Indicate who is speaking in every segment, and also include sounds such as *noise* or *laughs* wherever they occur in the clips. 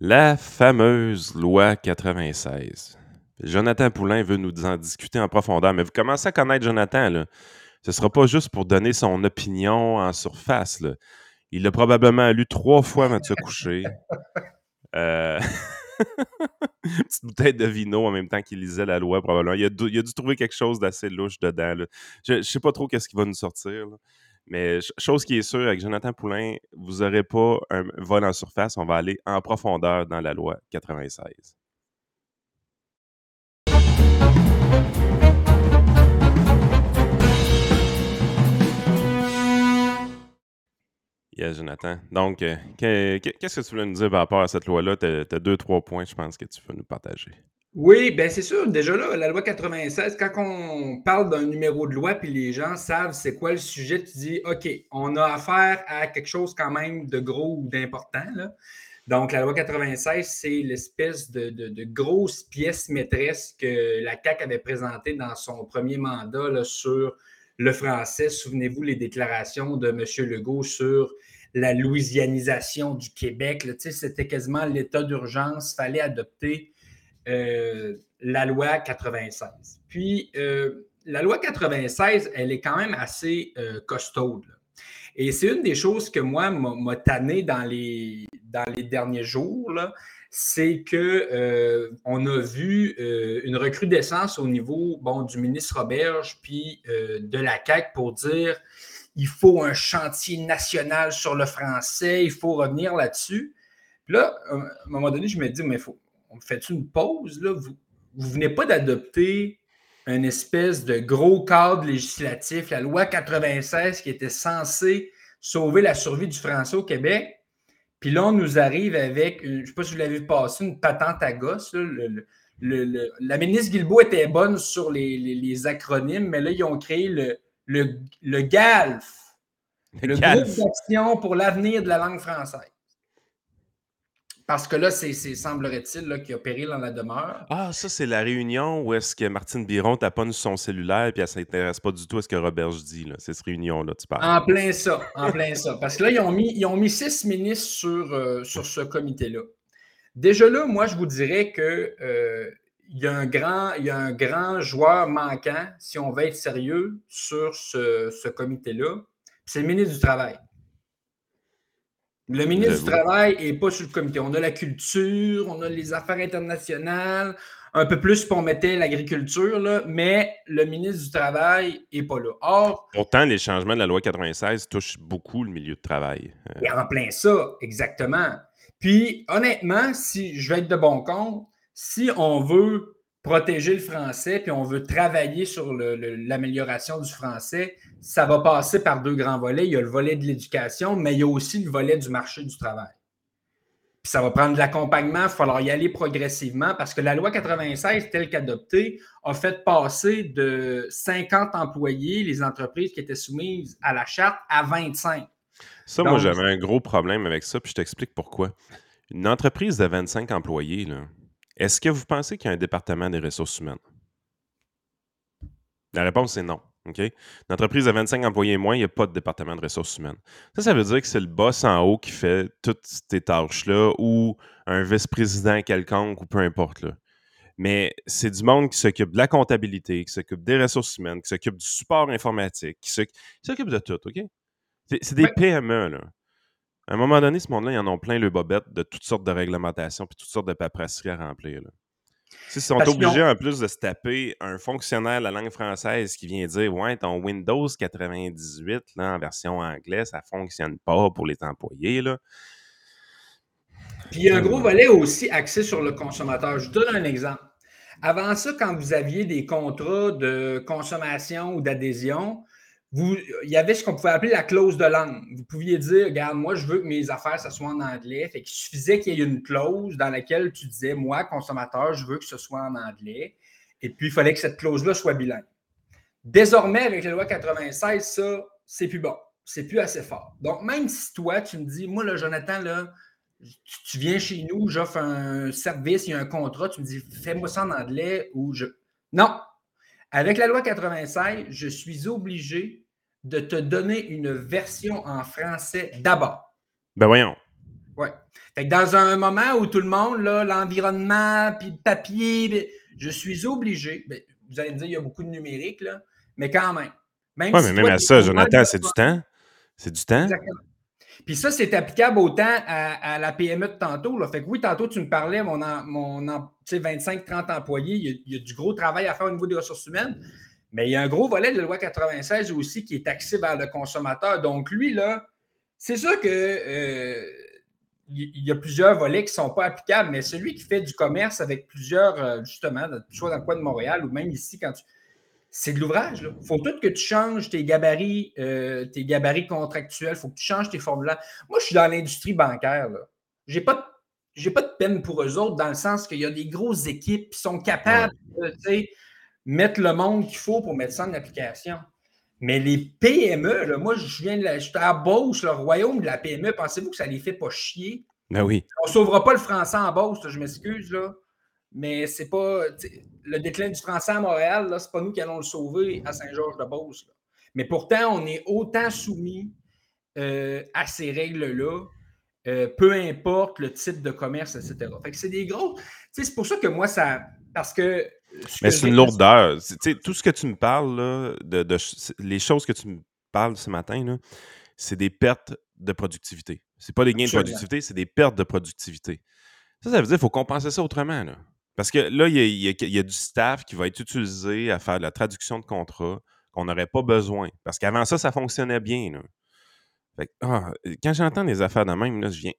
Speaker 1: La fameuse loi 96. Jonathan Poulain veut nous en discuter en profondeur, mais vous commencez à connaître Jonathan, là. Ce ne sera pas juste pour donner son opinion en surface. Là. Il l'a probablement lu trois fois avant de se coucher. *laughs* Euh... *laughs* Petite bouteille de vino en même temps qu'il lisait la loi, probablement. Il a, dû, il a dû trouver quelque chose d'assez louche dedans. Là. Je ne sais pas trop qu'est-ce qu'il va nous sortir. Mais chose qui est sûre, avec Jonathan Poulain, vous n'aurez pas un vol en surface. On va aller en profondeur dans la loi 96. Yes, Jonathan. Donc, euh, qu'est-ce que tu voulais nous dire par rapport à cette loi-là? Tu as, deux, trois points, je pense, que tu peux nous partager.
Speaker 2: Oui, bien c'est sûr. Déjà là, la loi 96, quand on parle d'un numéro de loi, puis les gens savent c'est quoi le sujet, tu dis OK, on a affaire à quelque chose quand même de gros ou d'important. Donc, la loi 96, c'est l'espèce de, de, grosse pièce maîtresse que la CAQ avait présentée dans son premier mandat sur le français. Souvenez-vous les déclarations de M. Legault sur la louisianisation du Québec. C'était quasiment l'état d'urgence. Fallait adopter euh, la loi 96. Puis, euh, la loi 96, elle est quand même assez euh, costaude. Et c'est une des choses que moi m'a tanné dans les, derniers jours, c'est que on a vu une recrudescence au niveau bon, du ministre Roberge puis de la CAQ pour dire il faut un chantier national sur le français, il faut revenir là-dessus. là, à un moment donné, je me dis, mais il faut, on fait une pause? Là? Vous ne venez pas d'adopter une espèce de gros cadre législatif, la loi 96 qui était censée sauver la survie du français au Québec. Puis là, on nous arrive avec, je ne sais pas si vous l'avez passé, une patente à gosse. la ministre Guilbeault était bonne sur les, acronymes, mais là, ils ont créé le, le, GALF, le, le groupe d'action pour l'avenir de la langue française. Parce que là, c'est, semblerait-il qu'il y a péril dans la demeure.
Speaker 1: Ah, ça, c'est la réunion où est-ce que Martine Biron taponne son cellulaire et elle ne s'intéresse pas du tout à ce que Robert dit. Là. C'est cette réunion-là, tu parles.
Speaker 2: En plein ça, en plein ça. Parce que là, ils ont mis, ils ont mis six ministres sur, euh, sur ce comité-là. Déjà là, moi, je vous dirais que euh, il, y a un grand, il y a un grand joueur manquant, si on veut être sérieux, sur ce, ce comité-là. C'est le ministre du Travail. Le ministre du Travail n'est pas sur le comité. On a la culture, on a les affaires internationales, un peu plus pour mettre l'agriculture, mais le ministre du Travail n'est pas là. Or.
Speaker 1: Pourtant, les changements de la loi 96 touchent beaucoup le milieu de travail.
Speaker 2: Euh. Et en plein ça, exactement. Puis, honnêtement, si je vais être de bon compte, si on veut protéger le français, puis on veut travailler sur l'amélioration du français, ça va passer par deux grands volets. Il y a le volet de l'éducation, mais il y a aussi le volet du marché du travail. Puis ça va prendre de l'accompagnement, il va falloir y aller progressivement parce que la loi 96, telle qu'adoptée, a fait passer de 50 employés les entreprises qui étaient soumises à la charte à 25.
Speaker 1: Ça, moi, j'avais un gros problème avec ça, puis je t'explique pourquoi. Une entreprise de 25 employés, là, est-ce que vous pensez qu'il y a un département des ressources humaines? La réponse est non. Une entreprise de 25 employés et moins, il n'y a pas de département de ressources humaines. Ça, ça veut dire que c'est le boss en haut qui fait toutes ces tâches-là ou un vice-président quelconque ou peu importe. Là. Mais c'est du monde qui s'occupe de la comptabilité, qui s'occupe des ressources humaines, qui s'occupe du support informatique, qui s'occupe de tout, OK? C'est des PME, là. À un moment donné, ce monde-là, ils en ont plein le bobette de toutes sortes de réglementations puis toutes sortes de paperasseries à remplir. Là. Ils sont obligés en plus de se taper un fonctionnaire de la langue française qui vient dire Ouais, ton Windows 98 là, en version anglaise, ça ne fonctionne pas pour les employés. Là.
Speaker 2: Puis il y a un gros volet aussi axé sur le consommateur. Je vous donne un exemple. Avant ça, quand vous aviez des contrats de consommation ou d'adhésion, il y avait ce qu'on pouvait appeler la clause de langue. Vous pouviez dire, regarde, moi, je veux que mes affaires, ça soit en anglais. Fait qu'il suffisait qu'il y ait une clause dans laquelle tu disais, moi, consommateur, je veux que ce soit en anglais. Et puis, il fallait que cette clause-là soit bilingue. Désormais, avec la loi 96, ça, c'est plus bon. C'est plus assez fort. Donc, même si toi, tu me dis, moi, là, Jonathan, là, tu viens chez nous, j'offre un service, il y a un contrat, tu me dis, fais-moi ça en anglais ou je. Non, avec la loi 96, je suis obligé de te donner une version en français d'abord.
Speaker 1: Ben voyons.
Speaker 2: Oui. Fait que dans un moment où tout le monde, l'environnement, puis le papier, je suis obligé. Ben, vous allez me dire, il y a beaucoup de numérique, là, mais quand même.
Speaker 1: Même mais même à ça, Jonathan, c'est du temps. C'est du temps. Exactement.
Speaker 2: Puis ça, c'est applicable autant à, la PME de tantôt. Fait que oui, tantôt, tu me parlais, mon, mon 25-30 employés, il y, a, du gros travail à faire au niveau des ressources humaines. Mais il y a un gros volet de la loi 96 aussi qui est axé vers le consommateur. Donc, lui, là, c'est sûr que euh, il y a plusieurs volets qui ne sont pas applicables, mais celui qui fait du commerce avec plusieurs, euh, justement, soit dans le coin de Montréal ou même ici, quand tu c'est de l'ouvrage. Il faut tout que tu changes tes gabarits, euh, tes gabarits contractuels. Il faut que tu changes tes formulaires. Moi, je suis dans l'industrie bancaire. Je n'ai pas, de, pas de peine pour eux autres dans le sens qu'il y a des grosses équipes qui sont capables de mettre le monde qu'il faut pour mettre ça en application. Mais les PME, moi, je viens de la, je suis à Beauce, le royaume de la PME. Pensez-vous que ça les fait pas chier?
Speaker 1: Ben oui.
Speaker 2: On ne sauvera pas le français en Beauce, je m'excuse, là. Mais c'est pas. Le déclin du français à Montréal, ce n'est pas nous qui allons le sauver à Saint-Georges-de-Beauce. Mais pourtant, on est autant soumis euh, à ces règles-là, euh, peu importe le type de commerce, etc. Fait que c'est des gros. C'est pour ça que moi, ça. Parce que.
Speaker 1: Mais c'est une lourdeur. Tout ce que tu me parles, là, de, les choses que tu me parles ce matin, c'est des pertes de productivité. C'est pas des gains de productivité, c'est des pertes de productivité. Ça, ça veut dire qu'il faut compenser ça autrement. Là. Parce que là, il y, a, du staff qui va être utilisé à faire de la traduction de contrat qu'on n'aurait pas besoin. Parce qu'avant ça, ça fonctionnait bien. Ah, quand j'entends des affaires de même, là, je viens.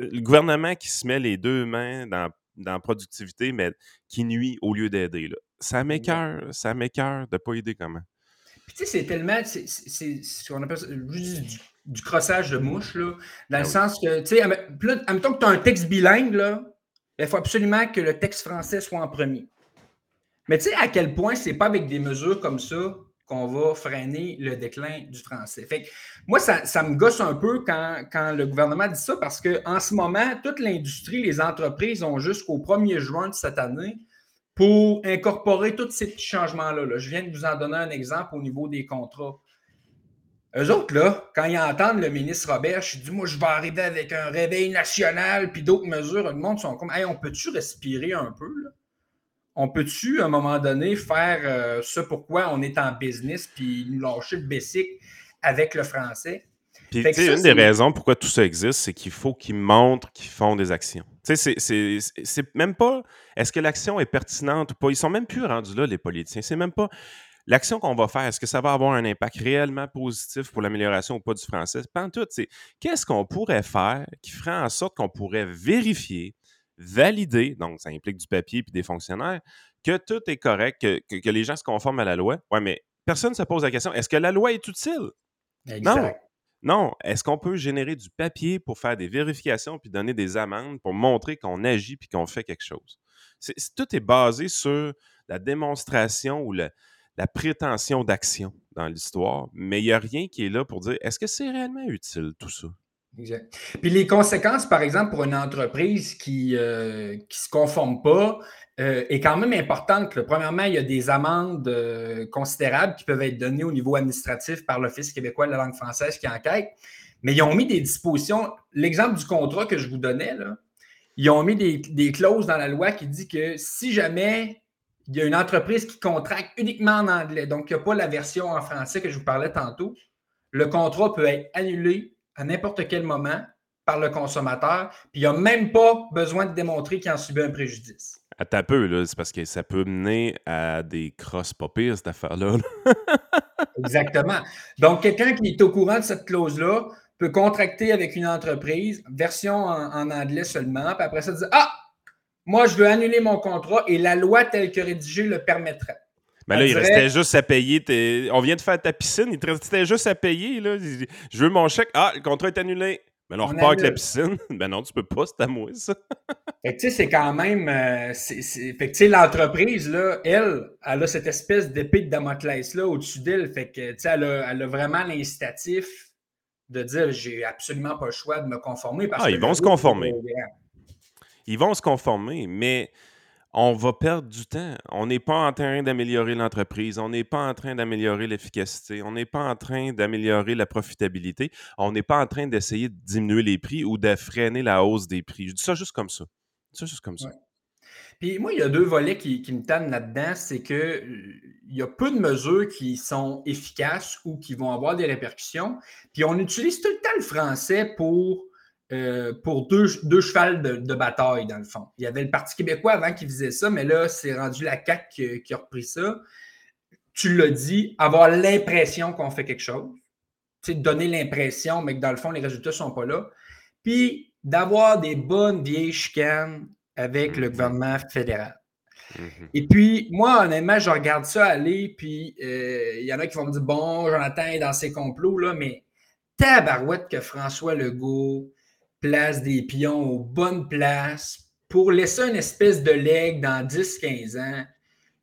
Speaker 1: le gouvernement qui se met les deux mains dans, la productivité, mais qui nuit au lieu d'aider. Ça m'écœure, ça m'écœure de ne pas aider comment.
Speaker 2: Puis tu sais, c'est tellement. C'est ce qu'on appelle du, du, crossage de mouche, là, dans le ben sens que, tu sais, admettons que tu as un texte bilingue, là, il faut absolument que le texte français soit en premier. Mais tu sais à quel point c'est pas avec des mesures comme ça qu'on va freiner le déclin du français? Fait moi, ça, me gosse un peu quand, le gouvernement dit ça parce qu'en ce moment, toute l'industrie, les entreprises ont jusqu'au 1er juin de cette année pour incorporer tous ces petits changements-là. Là. Je viens de vous en donner un exemple au niveau des contrats. Eux autres, là, quand ils entendent le ministre Robert, je dis, moi, je vais arriver avec un réveil national, puis d'autres mesures, le monde sont comme, hey, on peut-tu respirer un peu, là? On peut-tu, à un moment donné, faire euh, ce pourquoi on est en business, puis nous lâcher le basic avec le français?
Speaker 1: Puis, tu sais, une des raisons pourquoi tout ça existe, c'est qu'il faut qu'ils montrent qu'ils font des actions. Tu sais, c'est même pas, est-ce que l'action est pertinente ou pas? Ils sont même plus rendus là, les politiciens. C'est même pas, l'action qu'on va faire, est-ce que ça va avoir un impact réellement positif pour l'amélioration ou pas du français? Pas tout, c'est qu'est-ce qu'on pourrait faire qui ferait en sorte qu'on pourrait vérifier, valider, donc ça implique du papier puis des fonctionnaires, que tout est correct, que, les gens se conforment à la loi? Oui, mais personne ne se pose la question, est-ce que la loi est utile? Non. Non. Est-ce qu'on peut générer du papier pour faire des vérifications puis donner des amendes pour montrer qu'on agit puis qu'on fait quelque chose? tout est basé sur la démonstration ou le, la prétention d'action dans l'histoire, mais il n'y a rien qui est là pour dire est-ce que c'est réellement utile tout ça?
Speaker 2: Exact. Puis les conséquences, par exemple, pour une entreprise qui ne euh, se conforme pas, euh, est quand même importante. Premièrement, il y a des amendes euh, considérables qui peuvent être données au niveau administratif par l'Office québécois de la langue française qui enquête. Mais ils ont mis des dispositions. L'exemple du contrat que je vous donnais, là, ils ont mis des, des, clauses dans la loi qui dit que si jamais il y a une entreprise qui contracte uniquement en anglais, donc il n'y a pas la version en français que je vous parlais tantôt. Le contrat peut être annulé à n'importe quel moment par le consommateur, puis il n'y a même pas besoin de démontrer qu'il en subit un préjudice.
Speaker 1: À ta peu, là, c'est parce que ça peut mener à des crosses pas pires, cette affaire-là. *laughs*
Speaker 2: Exactement. Donc, quelqu'un qui est au courant de cette clause-là peut contracter avec une entreprise, version en, en anglais seulement, puis après ça, dire Ah, moi, je veux annuler mon contrat et la loi telle que rédigée le permettrait.
Speaker 1: Mais là, il restait juste à payer. On vient de faire ta piscine, il te restait juste à payer. Là. Je veux mon chèque. Ah, le contrat est annulé. Mais là, on, repart avec la piscine. *laughs* Ben non, tu peux pas, c'est à moi, ça. *laughs*
Speaker 2: fait tu sais, c'est quand même. Euh, fait que, tu sais, l'entreprise, là, elle, elle a cette espèce d'épée de Damoclès-là au-dessus d'elle. Fait que, tu sais, elle a, elle a vraiment l'incitatif de dire j'ai absolument pas le choix de me conformer.
Speaker 1: ah, ils vont se conformer ils vont se conformer, mais on va perdre du temps. On n'est pas en train d'améliorer l'entreprise, on n'est pas en train d'améliorer l'efficacité, on n'est pas en train d'améliorer la profitabilité, on n'est pas en train d'essayer de diminuer les prix ou de freiner la hausse des prix. Je dis ça juste comme ça. Ça juste comme ça.
Speaker 2: Puis moi, il y a deux volets qui, me tannent là-dedans. C'est qu'il euh, y a peu de mesures qui sont efficaces ou qui vont avoir des répercussions. Puis on utilise tout le temps le français pour euh, pour deux, deux chevals de, bataille, dans le fond. Il y avait le Parti québécois avant qui faisait ça, mais là, c'est rendu la CAQ qui, a repris ça. Tu l'as dit, avoir l'impression qu'on fait quelque chose. Tu sais, donner l'impression, mais que dans le fond, les résultats ne sont pas là. Puis d'avoir des bonnes vieilles chicanes avec le mhm. gouvernement fédéral. Mhm. Et puis, moi, honnêtement, je regarde ça aller, puis euh, il y en a qui vont me dire Bon, Jonathan est dans ses complots, là, mais tabarouette que François Legault, place des pions aux bonnes places pour laisser une espèce de leg dans 10-15 ans,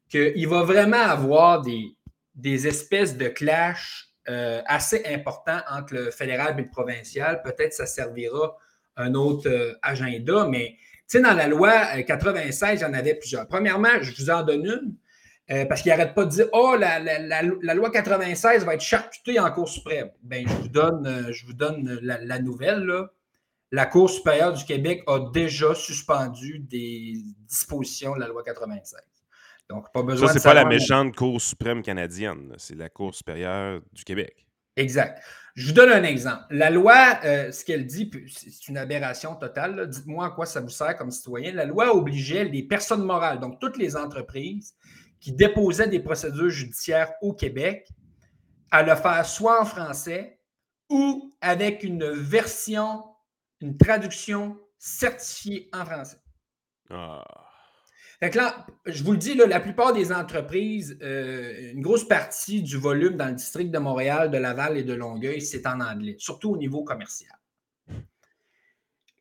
Speaker 2: qu'il va vraiment avoir des, espèces de clash euh, assez importants entre le fédéral et le provincial. Peut-être ça servira un autre euh, agenda, mais dans la loi 96, euh, il y en avait plusieurs. Premièrement, je vous en donne une. parce qu'il n'arrête pas de dire Oh, la, la, loi 96 va être charcutée en Cour suprême. Ben, je vous donne, la, nouvelle. La Cour supérieure du Québec a déjà suspendu des dispositions de la loi 96. Donc, pas besoin
Speaker 1: Ça, c'est pas la méchante Cour suprême canadienne, c'est la Cour supérieure du Québec.
Speaker 2: Exact. Je vous donne un exemple. La loi, euh, ce qu'elle dit, c'est une aberration totale. Dites-moi à quoi ça vous sert comme citoyen. La loi obligeait les personnes morales, donc toutes les entreprises qui déposaient des procédures judiciaires au Québec, à le faire soit en français ou avec une version une traduction certifiée en français. Ah. Fait là, je vous le dis, la plupart des entreprises, euh, une grosse partie du volume dans le district de Montréal, de Laval et de Longueuil, c'est en anglais, surtout au niveau commercial.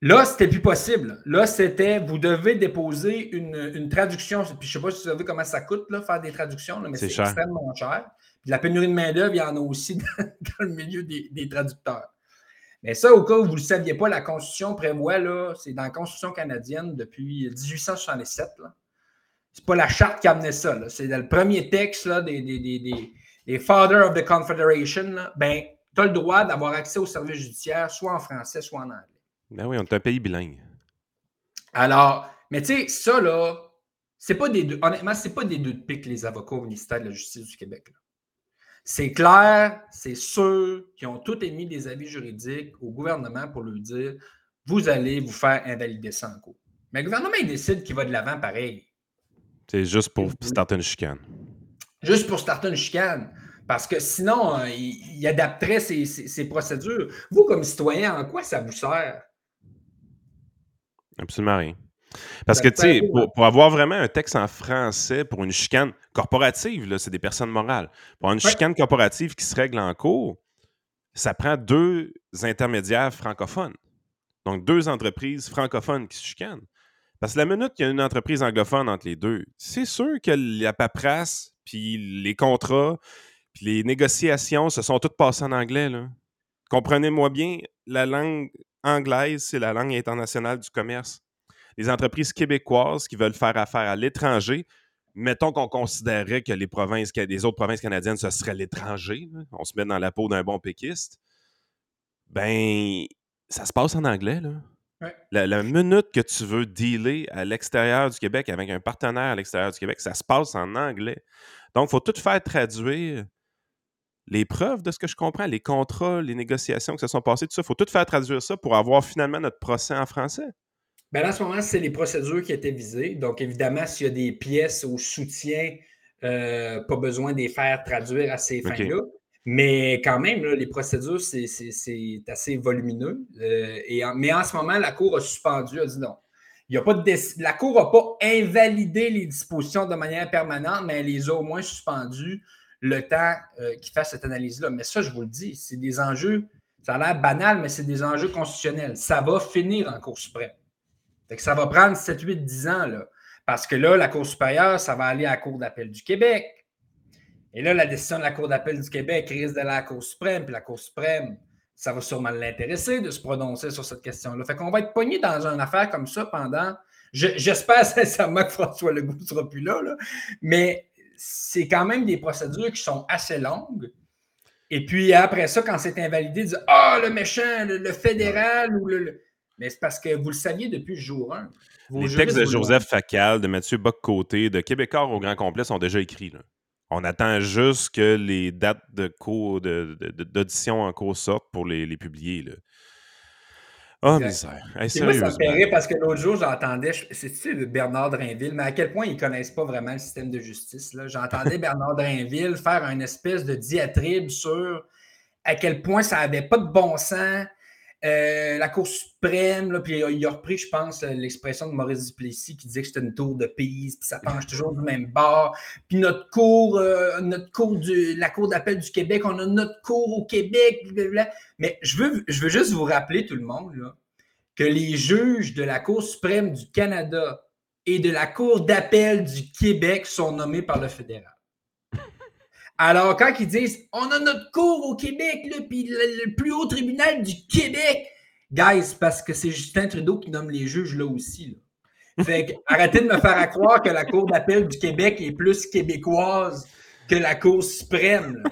Speaker 2: Là, c'était plus possible. Là, c'était, vous devez déposer une, traduction. Puis je ne sais pas si vous savez comment ça coûte, là, faire des traductions, mais c'est extrêmement cher. Puis la pénurie de main-d'œuvre, il y en a aussi *laughs* dans, le milieu des traducteurs. Mais ça, au cas où vous ne le saviez pas, la Constitution prévoit, là, c'est dans la Constitution canadienne depuis 1867. Ce n'est pas la charte qui a amené ça. C'est dans le premier texte là, des, des, des, Father of the Confederation. Ben, tu as le droit d'avoir accès au service judiciaire, soit en français, soit en anglais.
Speaker 1: Ben oui, on est un pays bilingue.
Speaker 2: Alors, mais tu sais, ça, là, c'est pas des deux, honnêtement, c'est pas des deux de pique, les avocats au ministère de la Justice du Québec. C'est clair, c'est sûr qu'ils ont tous émis des avis juridiques au gouvernement pour lui dire vous allez vous faire invalider ça en cours. Mais le gouvernement, il décide qu'il va de l'avant pareil.
Speaker 1: C'est juste pour starter une chicane.
Speaker 2: Juste pour starter une chicane. Parce que sinon, euh, il, adapterait ses, procédures. Vous, comme citoyen, en quoi ça vous sert?
Speaker 1: Absolument rien. Parce que, tu sais, pour, avoir vraiment un texte en français pour une chicane corporative, c'est des personnes morales. Pour une chicane corporative qui se règle en cours, ça prend deux intermédiaires francophones. Donc, deux entreprises francophones qui se chicanent. Parce que la minute qu'il y a une entreprise anglophone entre les deux, c'est sûr que la paperasse, puis les contrats, puis les négociations se sont toutes passées en anglais. Comprenez-moi bien, la langue anglaise, c'est la langue internationale du commerce les entreprises québécoises qui veulent faire affaire à l'étranger, mettons qu'on considérait que les provinces, les autres provinces canadiennes, ce serait l'étranger, on se met dans la peau d'un bon péquiste, ben, ça se passe en anglais, là. La, minute que tu veux dealer à l'extérieur du Québec avec un partenaire à l'extérieur du Québec, ça se passe en anglais. Donc, il faut tout faire traduire les preuves de ce que je comprends, les contrats, les négociations qui se sont passées, tout ça. Il faut tout faire traduire ça pour avoir finalement notre procès en français.
Speaker 2: Là, en ce moment, c'est les procédures qui étaient visées. Donc, évidemment, s'il y a des pièces au soutien, euh, pas besoin de les faire traduire à ces fins-là. Mais quand même, les procédures, c'est assez volumineux. Euh, et mais en ce moment, la Cour a suspendu, a dit non. Il y a pas de la Cour n'a pas invalidé les dispositions de manière permanente, mais elle les a au moins suspendues le temps euh, qu'il fasse cette analyse-là. Mais ça, je vous le dis, c'est des enjeux, ça a l'air banal, mais c'est des enjeux constitutionnels. Ça va finir en Cour suprême ça va prendre 7, 8, 10 ans. Là, parce que là, la Cour supérieure, ça va aller à la Cour d'appel du Québec. Et là, la décision de la Cour d'appel du Québec risque d'aller à la Cour suprême. Puis la Cour suprême, ça va sûrement l'intéresser de se prononcer sur cette question-là. Fait qu'on va être pogné dans une affaire comme ça pendant. J'espère sincèrement que François Legault ne sera plus là, là. mais c'est quand même des procédures qui sont assez longues. Et puis après ça, quand c'est invalidé, dire Ah, le méchant, le, fédéral ou le. Mais c'est parce que vous le saviez depuis le jour 1.
Speaker 1: les textes de Joseph Facal, de Mathieu Bock-Côté, de Québécois au grand complet sont déjà écrits. On attend juste que les dates de cours d'audition en cours sortent pour les, les publier. Là. Oh, misère.
Speaker 2: moi, ça me fait parce que l'autre jour, j'entendais, c'est-tu Bernard Drinville, mais à quel point ils ne connaissent pas vraiment le système de justice. J'entendais *laughs* Bernard Drinville faire une espèce de diatribe sur à quel point ça n'avait pas de bon sens. Euh, la Cour suprême, puis il a repris, je pense, l'expression de Maurice Duplessis qui disait que c'était une tour de pays, puis ça penche toujours du même bord. Puis notre cour, euh, notre cour du, la Cour d'appel du Québec, on a notre cour au Québec. Mais je veux, je veux juste vous rappeler, tout le monde, que les juges de la Cour suprême du Canada et de la Cour d'appel du Québec sont nommés par le fédéral. Alors, quand ils disent on a notre cour au Québec, puis le, plus haut tribunal du Québec, guys, parce que c'est Justin Trudeau qui nomme les juges là aussi. Fait que, *laughs* arrêtez de me faire croire que la Cour d'appel du Québec est plus québécoise que la Cour suprême.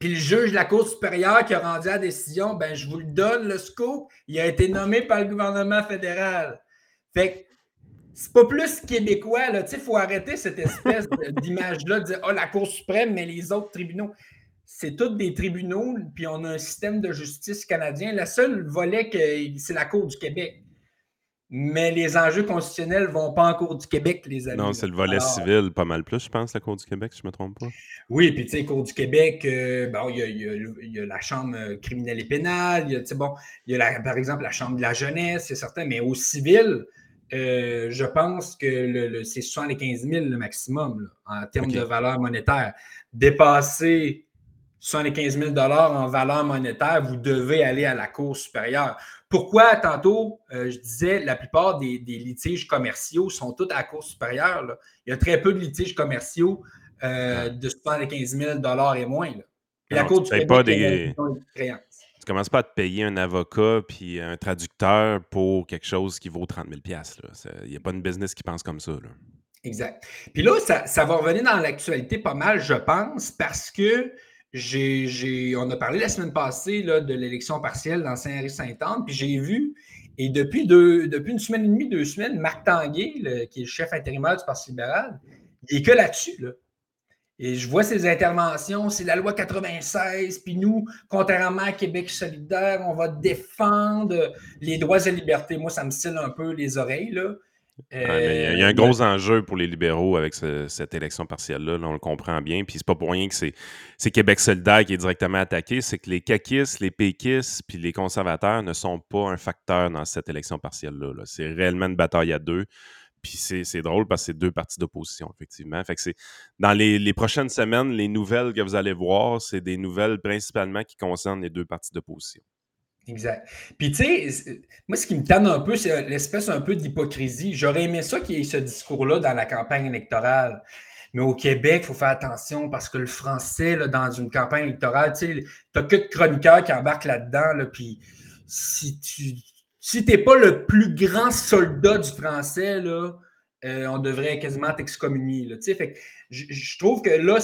Speaker 2: Puis le juge de la Cour supérieure qui a rendu la décision, ben je vous le donne, le scoop, il a été nommé par le gouvernement fédéral. Fait que c'est pas plus québécois, là. Tu sais, il faut arrêter cette espèce *laughs* d'image-là de dire, oh, la Cour suprême, mais les autres tribunaux. C'est tous des tribunaux, puis on a un système de justice canadien. Le seul volet, c'est la Cour du Québec. Mais les enjeux constitutionnels ne vont pas en Cour du Québec, les amis.
Speaker 1: Non, c'est le volet civil, pas mal plus, je pense, la Cour du Québec, si je ne me trompe pas.
Speaker 2: Oui, puis tu sais, Cour du Québec, euh, il y, a la Chambre criminelle et pénale, il y a, bon, y a par exemple la Chambre de la jeunesse, c'est certain, mais au civil, euh, je pense que le, c'est 75 000 le maximum en termes de valeur monétaire. Dépasser 75 000 en valeur monétaire, vous devez aller à la Cour supérieure. Pourquoi, tantôt, euh, je disais, la plupart des, litiges commerciaux sont tous à la Cour supérieure. Il y a très peu de litiges commerciaux euh, de 75 000 et moins.
Speaker 1: la Cour du pas des... Tu commences pas à te payer un avocat puis un traducteur pour quelque chose qui vaut 30 000 Il n'y a pas une business qui pense comme ça.
Speaker 2: Exact. Puis là, ça, va revenir dans l'actualité pas mal, je pense, parce que on a parlé la semaine passée là, de l'élection partielle dans Saint-Henri-Saint-Anne, puis j'ai vu, et depuis, deux, depuis une semaine et demie, deux semaines, Marc Tanguay, qui est le chef intérimaire du Parti libéral, il est que là-dessus. Là. Et je vois ces interventions, c'est la loi 96, puis nous, contrairement à Québec solidaire, on va défendre les droits et libertés. Moi, ça me style un peu les oreilles. Là.
Speaker 1: il y a un gros enjeu pour les libéraux avec cette élection partielle-là, on le comprend bien. Puis c'est pas pour rien que c'est Québec solidaire qui est directement attaqué, c'est que les caquistes, les péquistes, puis les conservateurs ne sont pas un facteur dans cette élection partielle-là. -là, c'est réellement une bataille à deux. Puis c'est drôle parce que c'est deux partis d'opposition, effectivement. C'est dans les, prochaines semaines, les nouvelles que vous allez voir, c'est des nouvelles principalement qui concernent les deux partis d'opposition.
Speaker 2: Exact. Puis, tu sais, moi, ce qui me tanne un peu, c'est l'espèce un peu d'hypocrisie. J'aurais aimé ça qu'il y ait ce discours-là dans la campagne électorale. Mais au Québec, il faut faire attention parce que le français, là, dans une campagne électorale, tu n'as que de chroniqueurs qui embarquent là-dedans. Là, puis, si tu si tu n'es pas le plus grand soldat du français, là, euh, on devrait quasiment t'excommunier. Je, trouve que là,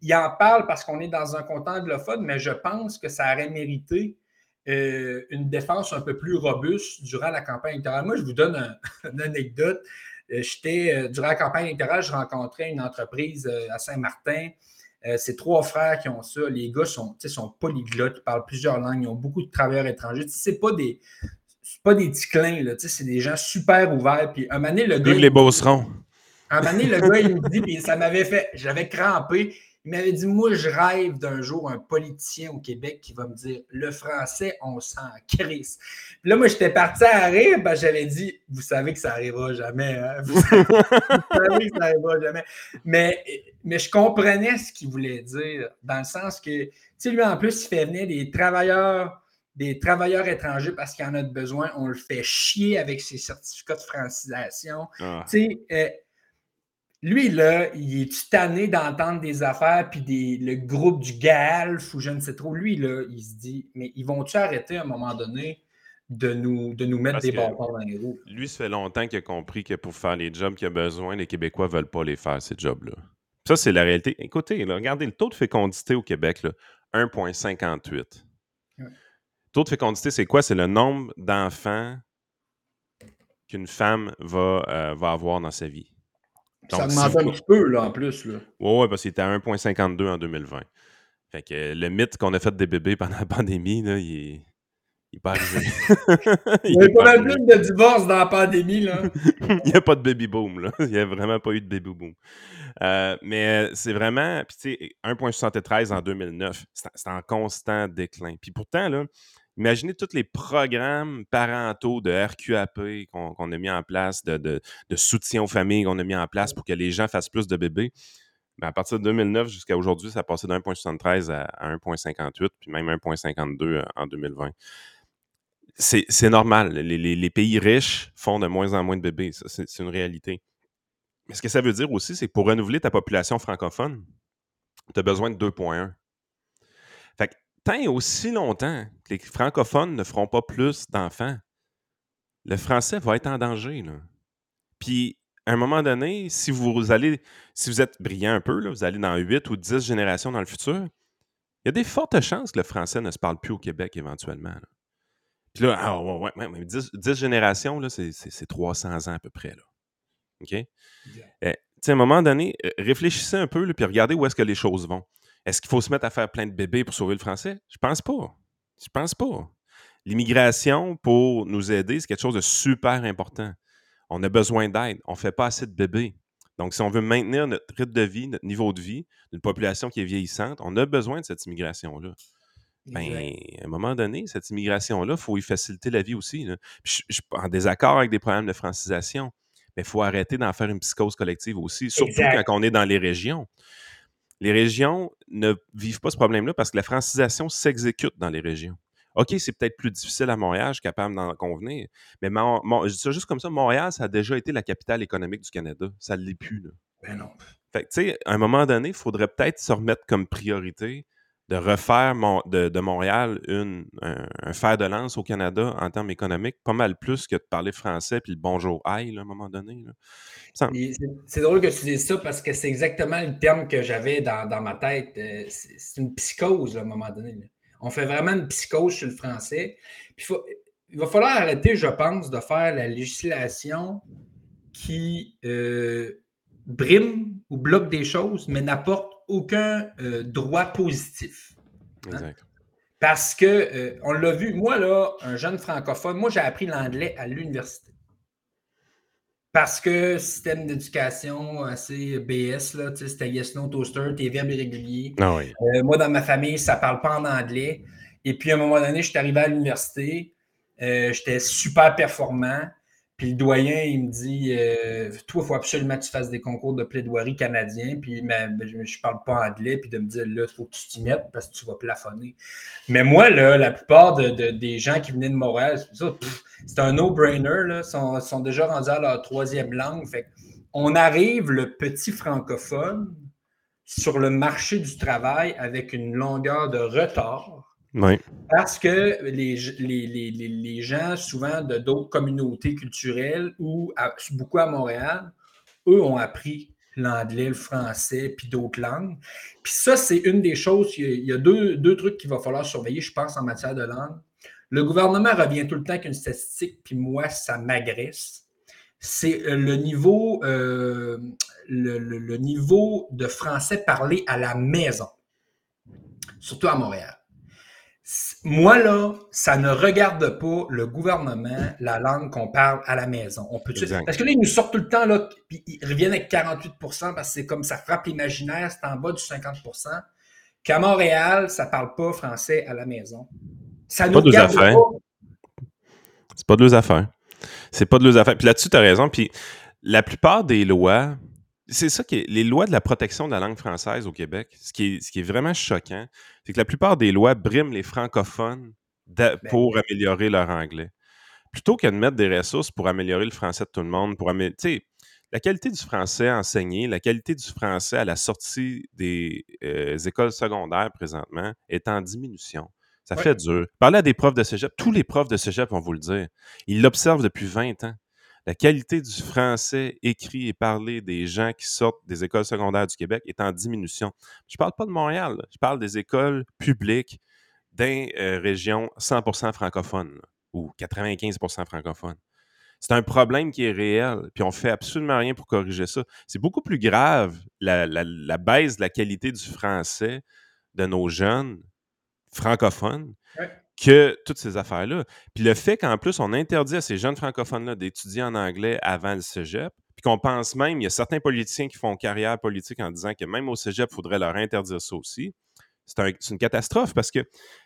Speaker 2: il en parle parce qu'on est dans un contexte anglophone, mais je pense que ça aurait mérité euh, une défense un peu plus robuste durant la campagne électorale. Moi, je vous donne *laughs* une anecdote. Euh, j'étais, durant la campagne électorale, je rencontrais une entreprise à Saint-Martin. c'est trois frères qui ont ça. Les gars sont, sont polyglottes, ils parlent plusieurs langues, ils ont beaucoup de travailleurs étrangers. Ce pas des, pas des petits clins, là, c'est des gens super ouverts. Puis un moment le gars.
Speaker 1: les beaucerons.
Speaker 2: Un moment le gars, il me dit, puis ça m'avait fait, j'avais crampé. Il m'avait dit, moi, je rêve d'un jour un politicien au Québec qui va me dire, le français, on s'en crisse. Puis là, moi, j'étais parti à rire, ben, j'avais dit, vous savez que ça n'arrivera jamais. Hein? *laughs* Vous, savez, que ça n'arrivera jamais. Mais, mais je comprenais ce qu'il voulait dire, dans le sens que, tu sais, lui, en plus, il fait venir des travailleurs des travailleurs étrangers parce qu'il y en a besoin. On le fait chier avec ses certificats de francisation. Ah. Tu sais, euh, lui, là, il est tanné d'entendre des affaires, puis des, le groupe du GALF ou je ne sais trop. Lui, là, il se dit, mais ils vont-tu arrêter à un moment donné de nous, de nous mettre des bâtons dans les roues?
Speaker 1: Lui, ça fait longtemps qu'il a compris que pour faire les jobs qu'il a besoin, les Québécois ne veulent pas les faire, ces jobs-là. Ça, c'est la réalité. Écoutez, regardez le taux de fécondité au Québec, 1,58. Taux de fécondité, c'est quoi? C'est le nombre d'enfants qu'une femme va, euh, va avoir dans sa vie.
Speaker 2: ça augmente un petit peu, là, en plus.
Speaker 1: Oui, ouais, parce qu'il était à 1,52 en 2020. Fait que le mythe qu'on a fait des bébés pendant la pandémie, là, il est il pas arrivé. *laughs*
Speaker 2: il y a pas mal plus de divorces dans la pandémie. Là. *laughs*
Speaker 1: il n'y a pas de baby boom. Là. Il n'y a vraiment pas eu de baby boom. Euh, mais c'est vraiment, puis tu sais, 1,73 en 2009, c'est en constant déclin. Puis pourtant, là, imaginez tous les programmes parentaux de RQAP qu'on a mis en place, de, soutien aux familles qu'on a mis en place pour que les gens fassent plus de bébés. Ben, à partir de 2009 jusqu'à aujourd'hui, ça a passé de 1,73 à, 1,58, puis même 1,52 euh, en 2020 c'est normal. Les, pays riches font de moins en moins de bébés. C'est une réalité. Mais ce que ça veut dire aussi, c'est que pour renouveler ta population francophone, tu as besoin de 2,1. Fait tant et aussi longtemps que les francophones ne feront pas plus d'enfants, le français va être en danger. Puis, à un moment donné, si vous allez, si vous êtes brillant un peu, vous allez dans 8 ou 10 générations dans le futur, il y a des fortes chances que le français ne se parle plus au Québec éventuellement. Puis là, ah, ouais, ouais, 10, générations, c'est 300 ans à peu près. Là. OK? Eh, à un moment donné, réfléchissez un peu, puis regardez où est-ce que les choses vont. Est-ce qu'il faut se mettre à faire plein de bébés pour sauver le français? Je pense pas. Je pense pas. L'immigration, pour nous aider, c'est quelque chose de super important. On a besoin d'aide. On ne fait pas assez de bébés. Donc, si on veut maintenir notre rythme de vie, notre niveau de vie, d'une population qui est vieillissante, on a besoin de cette immigration-là. Ben, à un moment donné, cette immigration-là, il faut y faciliter la vie aussi. je, suis en désaccord avec des problèmes de francisation, mais il faut arrêter d'en faire une psychose collective aussi, surtout quand on est dans les régions. Les régions ne vivent pas ce problème-là parce que la francisation s'exécute dans les régions. OK, c'est peut-être plus difficile à Montréal, je suis capable d'en convenir, mais je dis ça juste comme ça, Montréal, ça a déjà été la capitale économique du Canada. Ça ne l'est plus.
Speaker 2: Ben non.
Speaker 1: Fait tu sais, à un moment donné, il faudrait peut-être se remettre comme priorité de refaire de, Montréal une, un, fer de lance au Canada en termes économiques, pas mal plus que de parler français puis le bonjour aïe à un moment donné.
Speaker 2: C'est drôle que tu dises ça parce que c'est exactement le terme que j'avais dans, ma tête. Euh, c'est une psychose à un moment donné. On fait vraiment une psychose sur le français. Puis il va falloir arrêter, je pense, de faire la législation qui euh, brime ou bloque des choses, mais n'apporte aucun euh, droit positif. Hein? Parce que, euh, on l'a vu, moi, là, un jeune francophone, moi, j'ai appris l'anglais à l'université. Parce que système d'éducation assez BS, là, c'était Yes No Toaster, tes verbes irréguliers.
Speaker 1: Ah
Speaker 2: euh, moi, dans ma famille, ça ne parle pas en anglais. Et puis, à un moment donné, je suis arrivé à l'université, j'étais super performant. Puis le doyen, il me dit euh, Toi, il faut absolument que tu fasses des concours de plaidoirie canadien. Puis ben, je ne parle pas anglais. Puis de me dire Là, il faut que tu t'y mettes parce que tu vas plafonner. Mais moi, là, la plupart des gens qui venaient de Montréal, c'est un no-brainer. Ils sont, sont, déjà rendus à leur troisième langue. Fait on arrive, le petit francophone, sur le marché du travail avec une longueur de retard parce que les, les, gens, souvent de d'autres communautés culturelles ou beaucoup à Montréal, eux ont appris l'anglais, le français, puis d'autres langues. Puis ça, c'est une des choses, il y a deux, deux trucs qu'il va falloir surveiller, je pense, en matière de langue. Le gouvernement revient tout le temps avec une statistique, puis moi, ça m'agresse. C'est euh, le niveau, euh, le niveau de français parlé à la maison, surtout à Montréal. Moi, là, ça ne regarde pas le gouvernement, la langue qu'on parle à la maison. On peut Parce que là, ils nous sortent tout le temps, là, puis ils reviennent avec 48 parce que c'est comme ça frappe l'imaginaire, c'est en bas du 50 Qu'à Montréal, ça ne parle pas français à la maison. Ça nous
Speaker 1: pas affaires. C'est pas de leurs affaires. C'est pas de leurs affaires. Puis là-dessus, tu as raison. Puis la plupart des lois, c'est ça qui est, les lois de la protection de la langue française au Québec, ce qui est, ce qui est vraiment choquant, c'est que la plupart des lois briment les francophones ben pour améliorer leur anglais. Plutôt que de mettre des ressources pour améliorer le français de tout le monde, pour améliorer. La qualité du français enseigné, la qualité du français à la sortie des euh, écoles secondaires présentement est en diminution. Ça fait dur. Parlez à des profs de cégep. Tous les profs de cégep vont vous le dire. Ils l'observent depuis 20 ans. La qualité du français écrit et parlé des gens qui sortent des écoles secondaires du Québec est en diminution. Je ne parle pas de Montréal. Je parle des écoles publiques des euh, régions 100% francophones ou 95% francophones. C'est un problème qui est réel, puis on fait absolument rien pour corriger ça. C'est beaucoup plus grave, la, baisse de la qualité du français de nos jeunes francophones que toutes ces affaires-là. Puis le fait qu'en plus, on interdit à ces jeunes francophones-là d'étudier en anglais avant le cégep, puis qu'on pense même, il y a certains politiciens qui font carrière politique en disant que même au cégep, il faudrait leur interdire ça aussi c'est une catastrophe parce que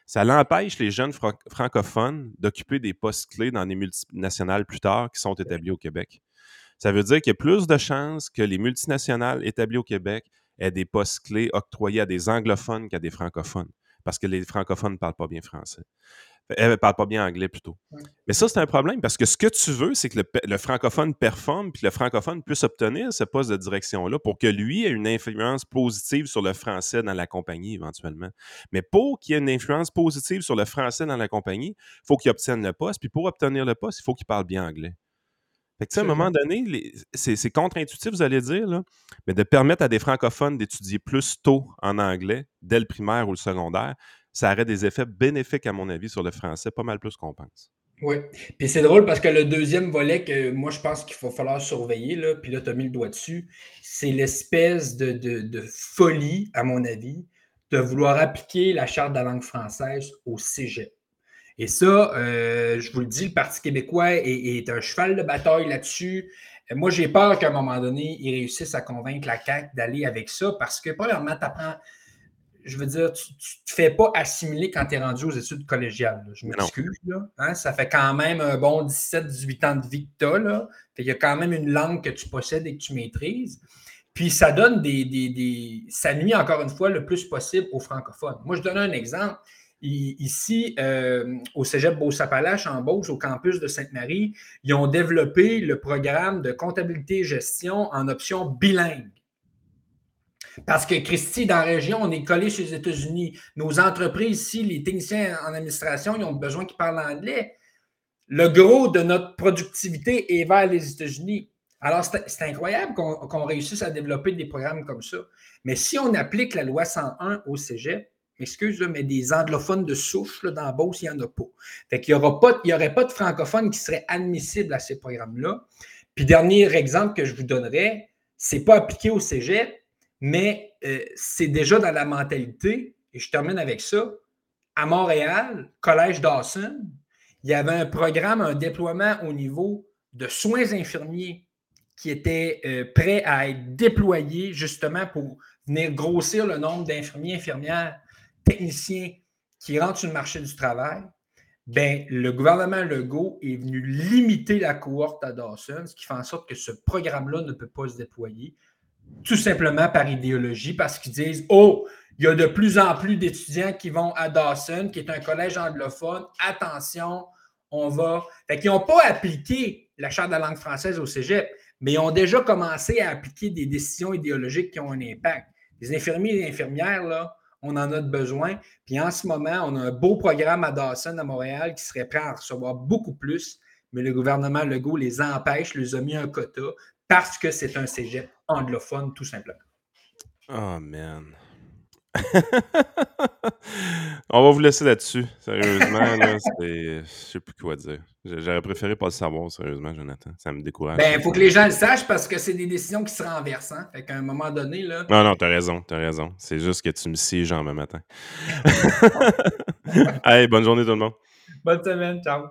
Speaker 1: ça l'empêche les jeunes francophones d'occuper des postes clés dans les multinationales plus tard qui sont établies au Québec. Ça veut dire qu'il y a plus de chances que les multinationales établies au Québec aient des postes clés octroyés à des anglophones qu'à des francophones, parce que les francophones ne parlent pas bien français. Elle ne parle pas bien anglais plutôt. Mais ça, c'est un problème parce que ce que tu veux, c'est que le, francophone performe puis le francophone puisse obtenir ce poste de direction-là pour que lui ait une influence positive sur le français dans la compagnie éventuellement. Mais pour qu'il y ait une influence positive sur le français dans la compagnie, il faut qu'il obtienne le poste. Puis pour obtenir le poste, il faut qu'il parle bien anglais. Fait que, à un moment donné, c'est contre-intuitif, vous allez dire, là, mais de permettre à des francophones d'étudier plus tôt en anglais, dès le primaire ou le secondaire, ça aurait des effets bénéfiques, à mon avis, sur le français, pas mal plus qu'on pense.
Speaker 2: Oui. Puis c'est drôle parce que le deuxième volet que moi, je pense qu'il va falloir surveiller, là, puis là, tu as mis le doigt dessus, c'est l'espèce de, folie, à mon avis, de vouloir appliquer la charte de la langue française au cégep. Et ça, euh, je vous le dis, le Parti québécois est, est un cheval de bataille là-dessus. Moi, j'ai peur qu'à un moment donné, ils réussissent à convaincre la CAQ d'aller avec ça parce que, premièrement, tu apprends je veux dire, tu ne te fais pas assimiler quand tu es rendu aux études collégiales. Je m'excuse. Hein. Ça fait quand même un bon 17-18 ans de vie que tu as. Il y a quand même une langue que tu possèdes et que tu maîtrises. Puis ça donne des, des, Ça nuit encore une fois le plus possible aux francophones. Moi, je donne un exemple. Ici, euh, au Cégep Beau-Sapalache, en Beauce, au campus de Sainte-Marie, ils ont développé le programme de comptabilité et gestion en option bilingue. Parce que, Christy, dans la région, on est collé sur les États-Unis. Nos entreprises ici, les techniciens en administration, ils ont besoin qu'ils parlent anglais. Le gros de notre productivité est vers les États-Unis. Alors, c'est incroyable qu'on réussisse à développer des programmes comme ça. Mais si on applique la loi 101 au cégep, excuse, mais des anglophones de souche dans la Beauce, il n'y en a pas. Fait qu'il n'y aurait pas de francophones qui seraient admissibles à ces programmes-là. Puis, dernier exemple que je vous donnerais, ce n'est pas appliqué au cégep, mais euh, c'est déjà dans la mentalité, et je termine avec ça. À Montréal, Collège Dawson, il y avait un programme, un déploiement au niveau de soins infirmiers qui était euh, prêt à être déployé justement pour venir grossir le nombre d'infirmiers, infirmières, techniciens qui rentrent sur le marché du travail. Ben, le gouvernement Legault est venu limiter la cohorte à Dawson, ce qui fait en sorte que ce programme-là ne peut pas se déployer tout simplement par idéologie, parce qu'ils disent Oh, il y a de plus en plus d'étudiants qui vont à Dawson, qui est un collège anglophone. Attention, on va. Fait qu'ils n'ont pas appliqué la Charte de la langue française au cégep, mais ils ont déjà commencé à appliquer des décisions idéologiques qui ont un impact. Les infirmiers et les infirmières, là, on en a besoin. Puis en ce moment, on a un beau programme à Dawson, à Montréal, qui serait prêt à recevoir beaucoup plus, mais le gouvernement Legault les empêche, les a mis un quota parce que c'est un cégep anglophone, tout simplement.
Speaker 1: Oh, man. *laughs* On va vous laisser là-dessus. Sérieusement, là, je sais plus quoi dire. J'aurais préféré pas le savoir, sérieusement, Jonathan. Ça me décourage.
Speaker 2: Ben, il faut que les gens le sachent parce que c'est des décisions qui se renversent. Hein? Fait qu'à un moment donné, là.
Speaker 1: Non, non, t'as raison, t'as raison. C'est juste que tu me siges en même matin. *laughs* Allez, bonne journée tout le monde.
Speaker 2: Bonne semaine, ciao.